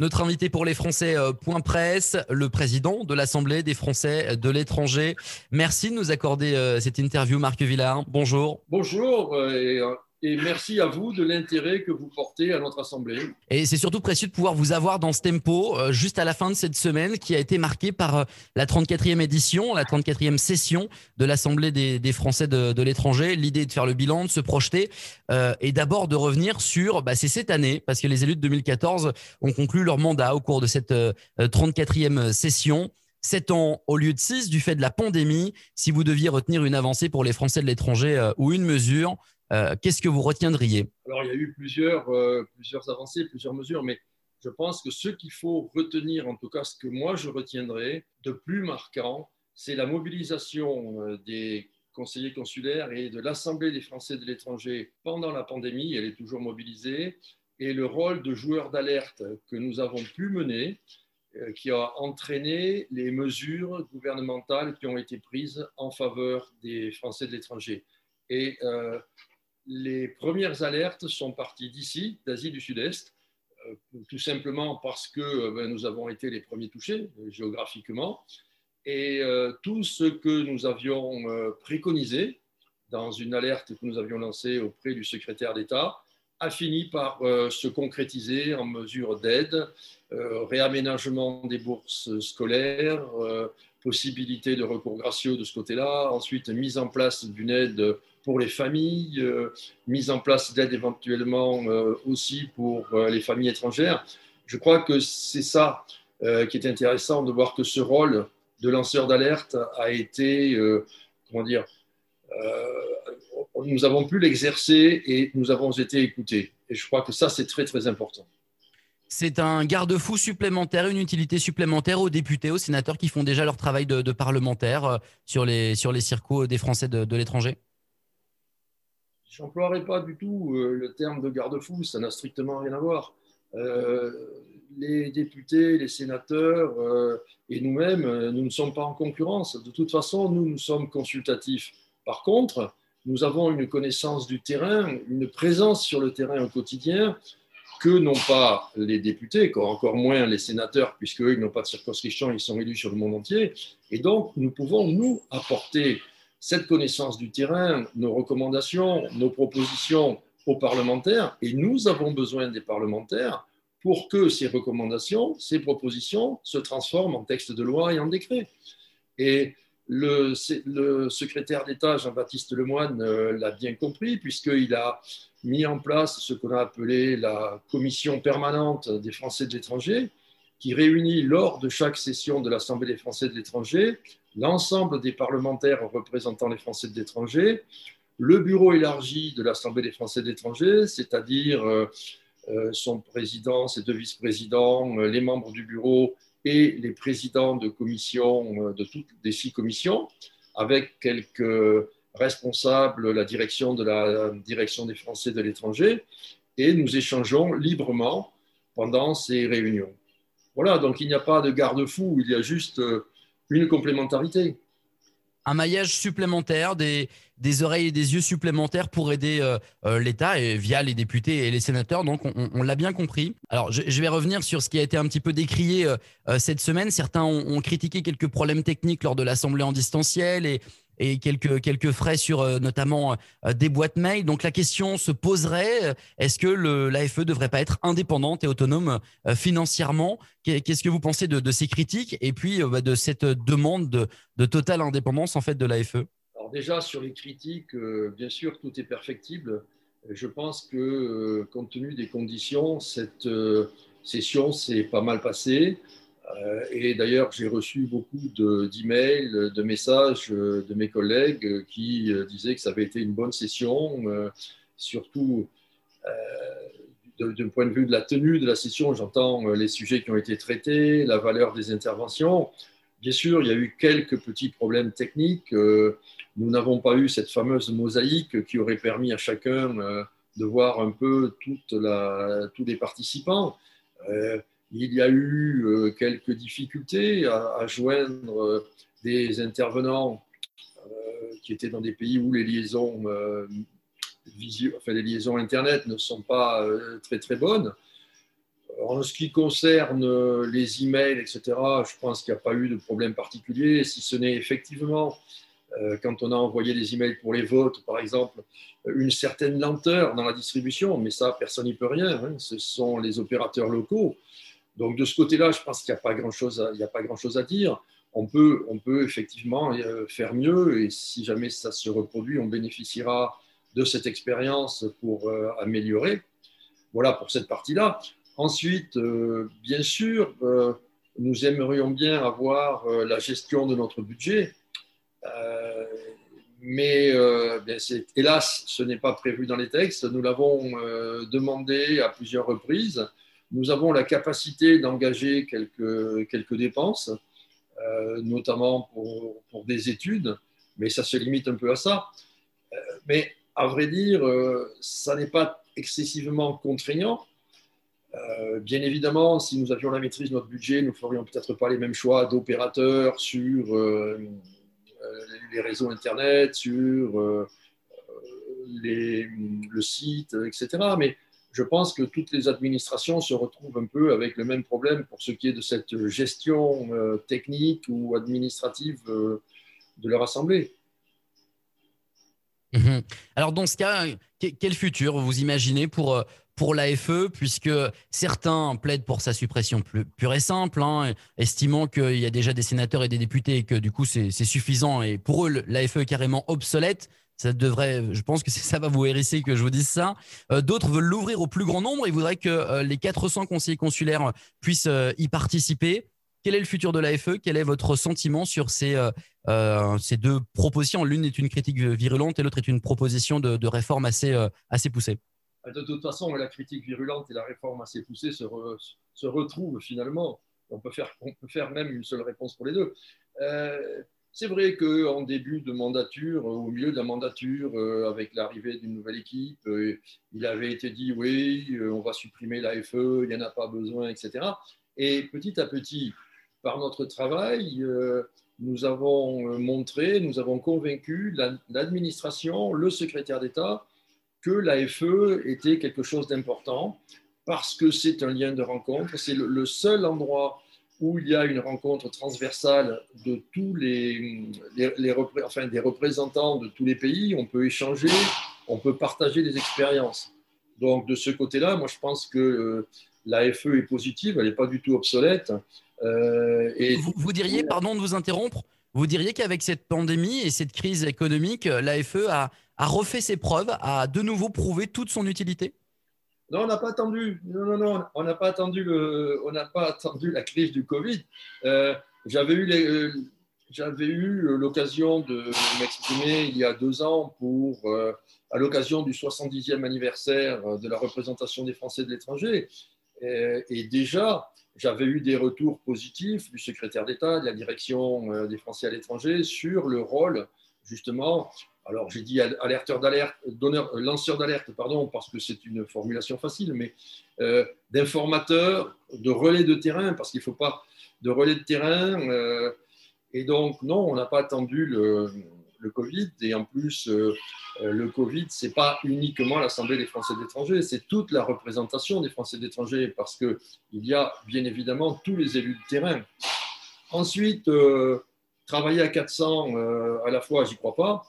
Notre invité pour les Français, euh, point presse, le président de l'Assemblée des Français de l'étranger. Merci de nous accorder euh, cette interview, Marc Villard. Bonjour. Bonjour. Euh, et merci à vous de l'intérêt que vous portez à notre Assemblée. Et c'est surtout précieux de pouvoir vous avoir dans ce tempo, euh, juste à la fin de cette semaine, qui a été marquée par euh, la 34e édition, la 34e session de l'Assemblée des, Français de, l'étranger. L'idée de faire le bilan, de se projeter, euh, et d'abord de revenir sur, bah, c'est cette année, parce que les élus de 2014 ont conclu leur mandat au cours de cette 34e session. Sept ans au lieu de six du fait de la pandémie. Si vous deviez retenir une avancée pour les Français de l'étranger ou une mesure, euh, qu'est-ce que vous retiendriez? Alors, il y a eu plusieurs, euh, plusieurs avancées, plusieurs mesures, mais je pense que ce qu'il faut retenir, en tout cas ce que moi je retiendrai de plus marquant, c'est la mobilisation euh, des conseillers consulaires et de l'Assemblée des Français de l'étranger pendant la pandémie, elle est toujours mobilisée, et le rôle de joueur d'alerte que nous avons pu mener, qui a entraîné les mesures gouvernementales qui ont été prises en faveur des Français de l'étranger. Et les premières alertes sont parties d'ici, d'Asie du Sud-Est, euh, tout simplement parce que euh, ben, nous avons été les premiers touchés euh, géographiquement. Et tout ce que nous avions préconisé dans une alerte que nous avions lancée auprès du secrétaire d'État a fini par se concrétiser en mesure d'aide, réaménagement des bourses scolaires, possibilité de recours gracieux de ce côté-là, ensuite mise en place d'une aide pour les familles, euh, mise en place d'aide éventuellement euh, aussi pour euh, les familles étrangères. Je crois que c'est ça qui est intéressant de voir que ce rôle de lanceur d'alerte a été, comment dire, nous avons pu l'exercer et nous avons été écoutés. Et je crois que ça, c'est très, très important. C'est un garde-fou supplémentaire, une utilité supplémentaire aux députés, aux sénateurs qui font déjà leur travail de, parlementaire sur les, sur les circos des Français de l'étranger? Je n'emploierai pas du tout euh, le terme de garde-fou, ça n'a strictement rien à voir. Euh, les députés, les sénateurs euh, et nous-mêmes, nous ne sommes pas en concurrence. De toute façon, nous, nous sommes consultatifs. Par contre, nous avons une connaissance du terrain, une présence sur le terrain au quotidien que n'ont pas les députés, encore moins les sénateurs, puisqu'eux, ils n'ont pas de circonscription, ils sont élus sur le monde entier. Et donc, nous pouvons, nous, apporter cette connaissance du terrain, nos recommandations, nos propositions aux parlementaires, et nous avons besoin des parlementaires pour que ces recommandations, ces propositions se transforment en texte de loi et en décret. Et le, secrétaire d'État, Jean-Baptiste Lemoyne, euh, l'a bien compris, puisqu'il a mis en place ce qu'on a appelé la commission permanente des Français de l'étranger, qui réunit lors de chaque session de l'Assemblée des Français de l'étranger l'ensemble des parlementaires représentant les Français de l'étranger, le bureau élargi de l'Assemblée des Français de l'étranger, c'est-à-dire euh, euh, son président, ses deux vice-présidents, euh, les membres du bureau et les présidents de commissions, de toutes les six commissions, avec quelques responsables, la direction de la direction des Français de l'étranger, et nous échangeons librement pendant ces réunions. Voilà, donc il n'y a pas de garde-fou, il y a juste une complémentarité. Un maillage supplémentaire, des, oreilles et des yeux supplémentaires pour aider euh, euh, l'État et via les députés et les sénateurs. Donc, on, l'a bien compris. Alors, je, vais revenir sur ce qui a été un petit peu décrié euh, cette semaine. Certains ont, ont, critiqué quelques problèmes techniques lors de l'Assemblée en distanciel et, et quelques, frais sur euh, notamment euh, des boîtes mail. Donc la question se poserait, euh, est-ce que l'AFE ne devrait pas être indépendante et autonome financièrement? Qu'est-ce que vous pensez de, ces critiques et puis bah, de cette demande de, totale indépendance en fait de l'AFE Alors déjà sur les critiques, bien sûr tout est perfectible. Je pense que compte tenu des conditions, cette session s'est pas mal passée. Euh, et d'ailleurs, j'ai reçu beaucoup d'emails, de, messages euh, de mes collègues qui euh, disaient que ça avait été une bonne session, surtout d'un point de vue de la tenue de la session, j'entends les sujets qui ont été traités, la valeur des interventions. Bien sûr, il y a eu quelques petits problèmes techniques. Nous n'avons pas eu cette fameuse mosaïque qui aurait permis à chacun de voir un peu tous les participants. Il y a eu euh, quelques difficultés à, joindre euh, des intervenants euh, qui étaient dans des pays où les liaisons, Internet ne sont pas très très bonnes. En ce qui concerne les emails, etc., je pense qu'il n'y a pas eu de problème particulier, si ce n'est effectivement quand on a envoyé des emails pour les votes, par exemple, une certaine lenteur dans la distribution, mais ça, personne n'y peut rien. Hein. ce sont les opérateurs locaux. Donc, de ce côté-là, je pense qu'il n'y a pas grand-chose à, dire. On peut, effectivement euh, faire mieux et si jamais ça se reproduit, on bénéficiera de cette expérience pour euh, améliorer. Voilà pour cette partie-là. Ensuite, bien sûr, nous aimerions bien avoir la gestion de notre budget euh, mais euh, hélas, ce n'est pas prévu dans les textes. Nous l'avons euh, demandé à plusieurs reprises. Nous avons la capacité d'engager quelques, dépenses, notamment pour, des études, mais ça se limite un peu à ça. mais à vrai dire, ça n'est pas excessivement contraignant. bien évidemment, si nous avions la maîtrise de notre budget, nous ne ferions peut-être pas les mêmes choix d'opérateurs sur euh, les réseaux Internet, sur euh, le site, etc. Mais je pense que toutes les administrations se retrouvent un peu avec le même problème pour ce qui est de cette gestion euh, technique ou administrative de leur assemblée. Mhm. Alors dans ce cas, quel futur vous imaginez pour, pour l'AFE, puisque certains plaident pour sa suppression plus, pure et simple, hein, estimant qu'il y a déjà des sénateurs et des députés et que du coup c'est suffisant. Et pour eux, l'AFE est carrément obsolète. Ça devrait, je pense que ça va vous hérisser que je vous dise ça. Euh, d'autres veulent l'ouvrir au plus grand nombre et voudraient que euh, les 400 conseillers consulaires puissent euh, y participer. Quel est le futur de l'AFE? Quel est votre sentiment sur ces, ces deux propositions? L'une est une critique virulente et l'autre est une proposition de, réforme assez, assez poussée. Euh, de toute façon, la critique virulente et la réforme assez poussée se, se retrouvent finalement. On peut, faire, on peut faire même une seule réponse pour les deux. Euh, c'est vrai qu'en début de mandature, au milieu de la mandature, euh, avec l'arrivée d'une nouvelle équipe, il avait été dit oui, on va supprimer l'AFE, il n'y en a pas besoin, etc. Et petit à petit, par notre travail, nous avons montré, nous avons convaincu l'administration, le secrétaire d'État, que l'AFE était quelque chose d'important parce que c'est un lien de rencontre. C'est le, seul endroit où il y a une rencontre transversale de tous les, enfin, des représentants de tous les pays. On peut échanger, on peut partager des expériences. Donc, de ce côté-là, moi, je pense que euh, l'AFE est positive, elle n'est pas du tout obsolète. Euh, et vous, diriez, pardon de vous interrompre, vous diriez qu'avec cette pandémie et cette crise économique, l'AFE a refait ses preuves, a de nouveau prouvé toute son utilité? Non, on n'a pas attendu. Non, non, non, on n'a pas attendu on n'a pas attendu la crise du Covid. Euh, j'avais eu euh, j'avais eu l'occasion de m'exprimer il y a deux ans pour, euh, à l'occasion du 70e anniversaire de la représentation des Français de l'étranger. Et, déjà, j'avais eu des retours positifs du secrétaire d'État, de la direction des Français à l'étranger sur le rôle justement alors j'ai dit alerteur d'alerte, donneur, euh, lanceur d'alerte, pardon, parce que c'est une formulation facile, mais euh, d'informateur, de relais de terrain, parce qu'il ne faut pas de relais de terrain. Euh, et donc, non, on n'a pas attendu le, Covid. Et en plus, le Covid, ce n'est pas uniquement l'Assemblée des Français d'étrangers, c'est toute la représentation des Français d'étrangers, parce qu'il y a bien évidemment tous les élus de terrain. Ensuite, travailler à 400 à la fois, j'y crois pas.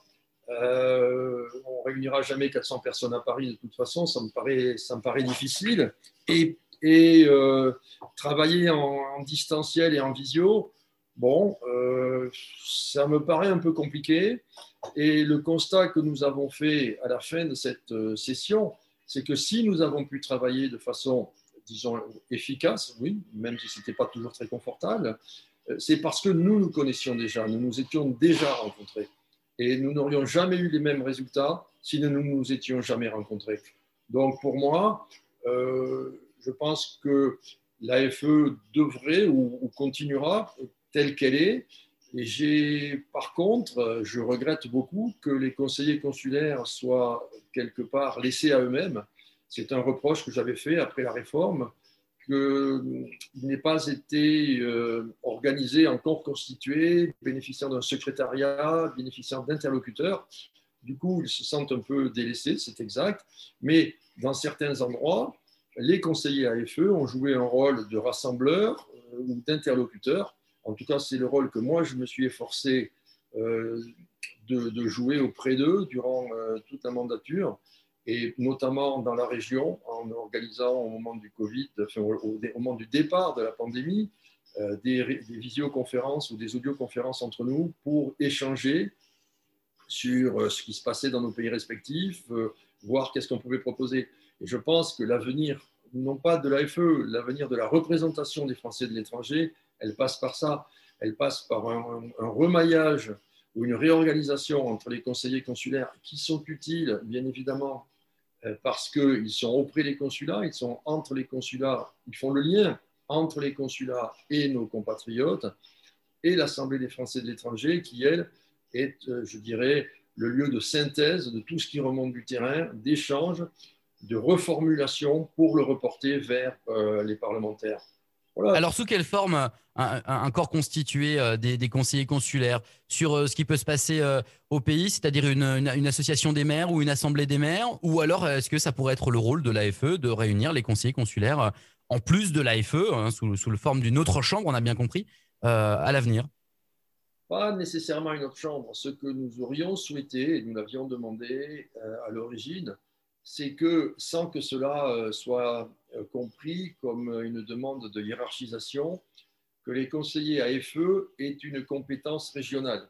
Euh, on réunira jamais 400 personnes à Paris de toute façon, ça me paraît, ça me paraît difficile. Et, euh, travailler en, distanciel et en visio, bon, euh, ça me paraît un peu compliqué. Et le constat que nous avons fait à la fin de cette session, c'est que si nous avons pu travailler de façon, disons, efficace, oui, même si ce n'était pas toujours très confortable, c'est parce que nous nous connaissions déjà, nous nous étions déjà rencontrés et nous n'aurions jamais eu les mêmes résultats si nous ne nous étions jamais rencontrés. Donc pour moi, euh, je pense que l'AFE devrait ou, continuera telle qu'elle est. Et j'ai, par contre, je regrette beaucoup que les conseillers consulaires soient quelque part laissés à eux-mêmes. C'est un reproche que j'avais fait après la réforme qu'il n'ait pas été euh, organisé, encore constitué, bénéficiant d'un secrétariat, bénéficiant d'interlocuteurs. Du coup, ils se sentent un peu délaissés, c'est exact. Mais dans certains endroits, les conseillers AFE ont joué un rôle de rassembleur ou d'interlocuteur. En tout cas, c'est le rôle que moi, je me suis efforcé de, jouer auprès d'eux durant toute la mandature et notamment dans la région, en organisant au moment du Covid, au, moment du départ de la pandémie, euh, des, visioconférences ou des audioconférences entre nous pour échanger sur euh, ce qui se passait dans nos pays respectifs, euh, voir qu'est-ce qu'on pouvait proposer. Et je pense que l'avenir, non pas de l'AFE, l'avenir de la représentation des Français de l'étranger, elle passe par ça. Elle passe par un remaillage ou une réorganisation entre les conseillers consulaires qui sont utiles, bien évidemment, parce qu'ils sont auprès des consulats, ils sont entre les consulats, ils font le lien entre les consulats et nos compatriotes, et l'Assemblée des Français de l'étranger, qui, elle, est, euh, je dirais, le lieu de synthèse de tout ce qui remonte du terrain, d'échange, de reformulation pour le reporter vers euh, les parlementaires. Alors, sous quelle forme un, corps constitué euh, des, conseillers consulaires sur ce qui peut se passer au pays, c'est-à-dire une, une, association des maires ou une assemblée des maires Ou alors, est-ce que ça pourrait être le rôle de l'AFE de réunir les conseillers consulaires en plus de l'AFE, hein, sous, sous, la forme d'une autre chambre, on a bien compris, euh, à l'avenir? Pas nécessairement une autre chambre. Ce que nous aurions souhaité, et nous l'avions demandé euh, à l'origine, c'est que sans que cela euh, soit compris comme une demande de hiérarchisation, que les conseillers AFE aient une compétence régionale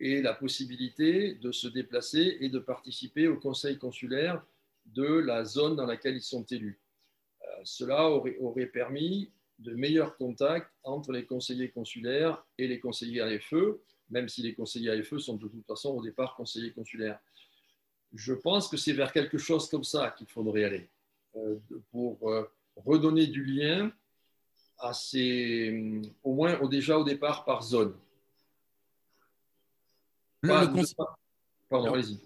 et la possibilité de se déplacer et de participer au conseil consulaire de la zone dans laquelle ils sont élus. Euh, cela aurait, permis de meilleurs contacts entre les conseillers consulaires et les conseillers AFE, même si les conseillers AFE sont de toute façon au départ conseillers consulaires. Je pense que c'est vers quelque chose comme ça qu'il faudrait aller, euh, pour euh, redonner du lien à ces, au moins déjà au départ par zone. Pardon, allez-y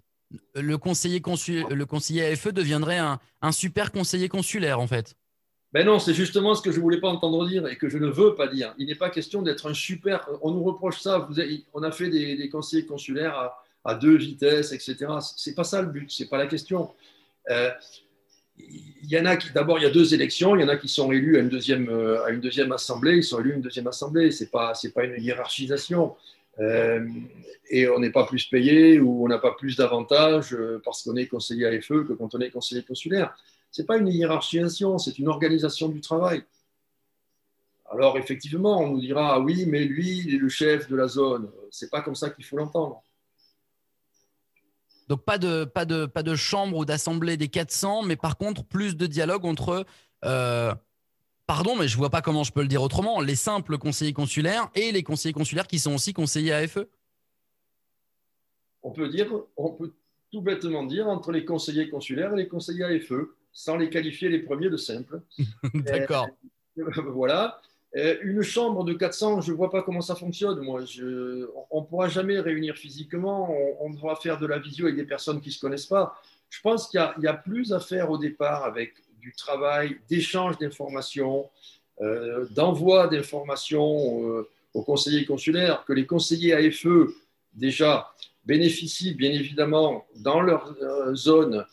le conseiller, le conseiller AFE deviendrait un, super conseiller consulaire, en fait. Ben non, c'est justement ce que je ne voulais pas entendre dire et que je ne veux pas dire. Il n'est pas question d'être un super. On nous reproche ça. On a fait des, conseillers consulaires à, deux vitesses, etc. Ce n'est pas ça le but, ce n'est pas la question. Euh, y en a d'abord, il y a deux élections. Il y en a qui sont élus à une deuxième, euh, à une deuxième assemblée. Ils sont élus à une deuxième assemblée. Ce n'est pas, pas une hiérarchisation. Euh, et on n'est pas plus payé ou on n'a pas plus d'avantages parce qu'on est conseiller AFE que quand on est conseiller consulaire. Ce n'est pas une hiérarchisation, c'est une organisation du travail. Alors effectivement, on nous dira, ah oui, mais lui, il est le chef de la zone. Ce n'est pas comme ça qu'il faut l'entendre. Donc pas de, pas de, pas de chambre ou d'assemblée des 400, mais par contre plus de dialogue entre euh, pardon, mais je vois pas comment je peux le dire autrement, les simples conseillers consulaires et les conseillers consulaires qui sont aussi conseillers AFE On peut dire, on peut tout bêtement dire entre les conseillers consulaires et les conseillers AFE, sans les qualifier les premiers de simples. D'accord. Euh, voilà. Euh, une chambre de 400, je ne vois pas comment ça fonctionne. Moi, on ne pourra jamais réunir physiquement. On, devra faire de la visio avec des personnes qui ne se connaissent pas. Je pense qu'il y, a plus à faire au départ avec du travail d'échange d'informations, euh, d'envoi d'informations aux conseillers consulaires, que les conseillers AFE, déjà, bénéficient bien évidemment dans leur zone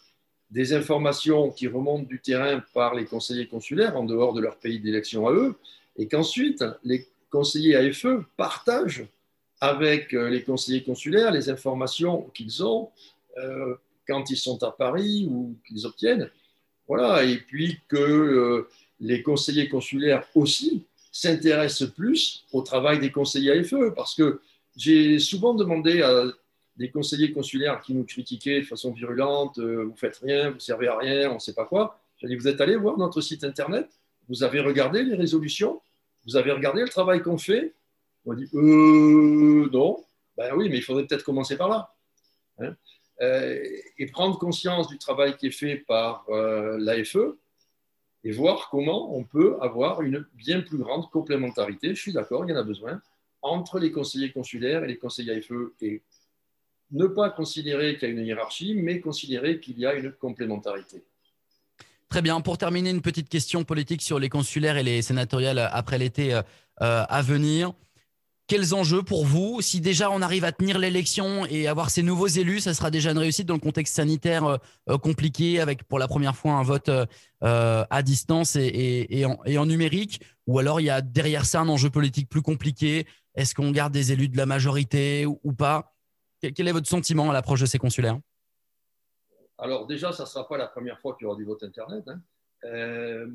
des informations qui remontent du terrain par les conseillers consulaires en dehors de leur pays d'élection à eux, et qu'ensuite les conseillers AFE partagent avec les conseillers consulaires les informations qu'ils ont quand ils sont à Paris ou qu'ils obtiennent. Voilà, et puis que euh, les conseillers consulaires aussi s'intéressent plus au travail des conseillers AFE, parce que j'ai souvent demandé à des conseillers consulaires qui nous critiquaient de façon virulente, euh, vous faites rien, vous servez à rien, on ne sait pas quoi. J'ai dit, vous êtes allé voir notre site internet, vous avez regardé les résolutions, vous avez regardé le travail qu'on fait. On dit, euh, non. Ben oui, mais il faudrait peut-être commencer par là. Hein. Euh, et prendre conscience du travail qui est fait par euh, l'AFE et voir comment on peut avoir une bien plus grande complémentarité, je suis d'accord, il y en a besoin, entre les conseillers consulaires et les conseillers AFE et ne pas considérer qu'il y a une hiérarchie, mais considérer qu'il y a une complémentarité. Très bien. Pour terminer, une petite question politique sur les consulaires et les sénatoriales après l'été euh, à venir. quels enjeux pour vous Si déjà on arrive à tenir l'élection et avoir ces nouveaux élus, ça sera déjà une réussite dans le contexte sanitaire compliqué, avec pour la première fois un vote à distance et, en, numérique? Ou alors il y a derrière ça un enjeu politique plus compliqué? Est-ce qu'on garde des élus de la majorité ou, pas? Quel est votre sentiment à l'approche de ces consulaires Alors déjà, ça ne sera pas la première fois qu'il y aura du vote Internet. Hein. Euh,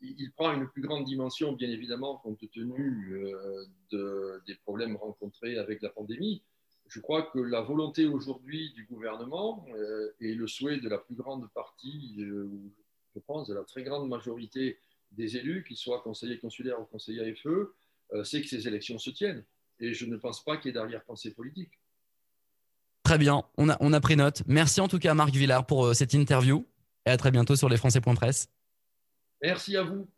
il prend une plus grande dimension, bien évidemment, compte tenu euh, de, des problèmes rencontrés avec la pandémie. Je crois que la volonté aujourd'hui du gouvernement euh, et le souhait de la plus grande partie, je pense de la très grande majorité des élus, qu'ils soient conseillers consulaires ou conseillers AFE, c'est que ces élections se tiennent. Et je ne pense pas qu'il y ait d'arrière-pensée politique. Très bien, on a, pris note. Merci en tout cas à Marc Villard pour cette interview et à très bientôt sur lesfrançais.press. Merci à vous.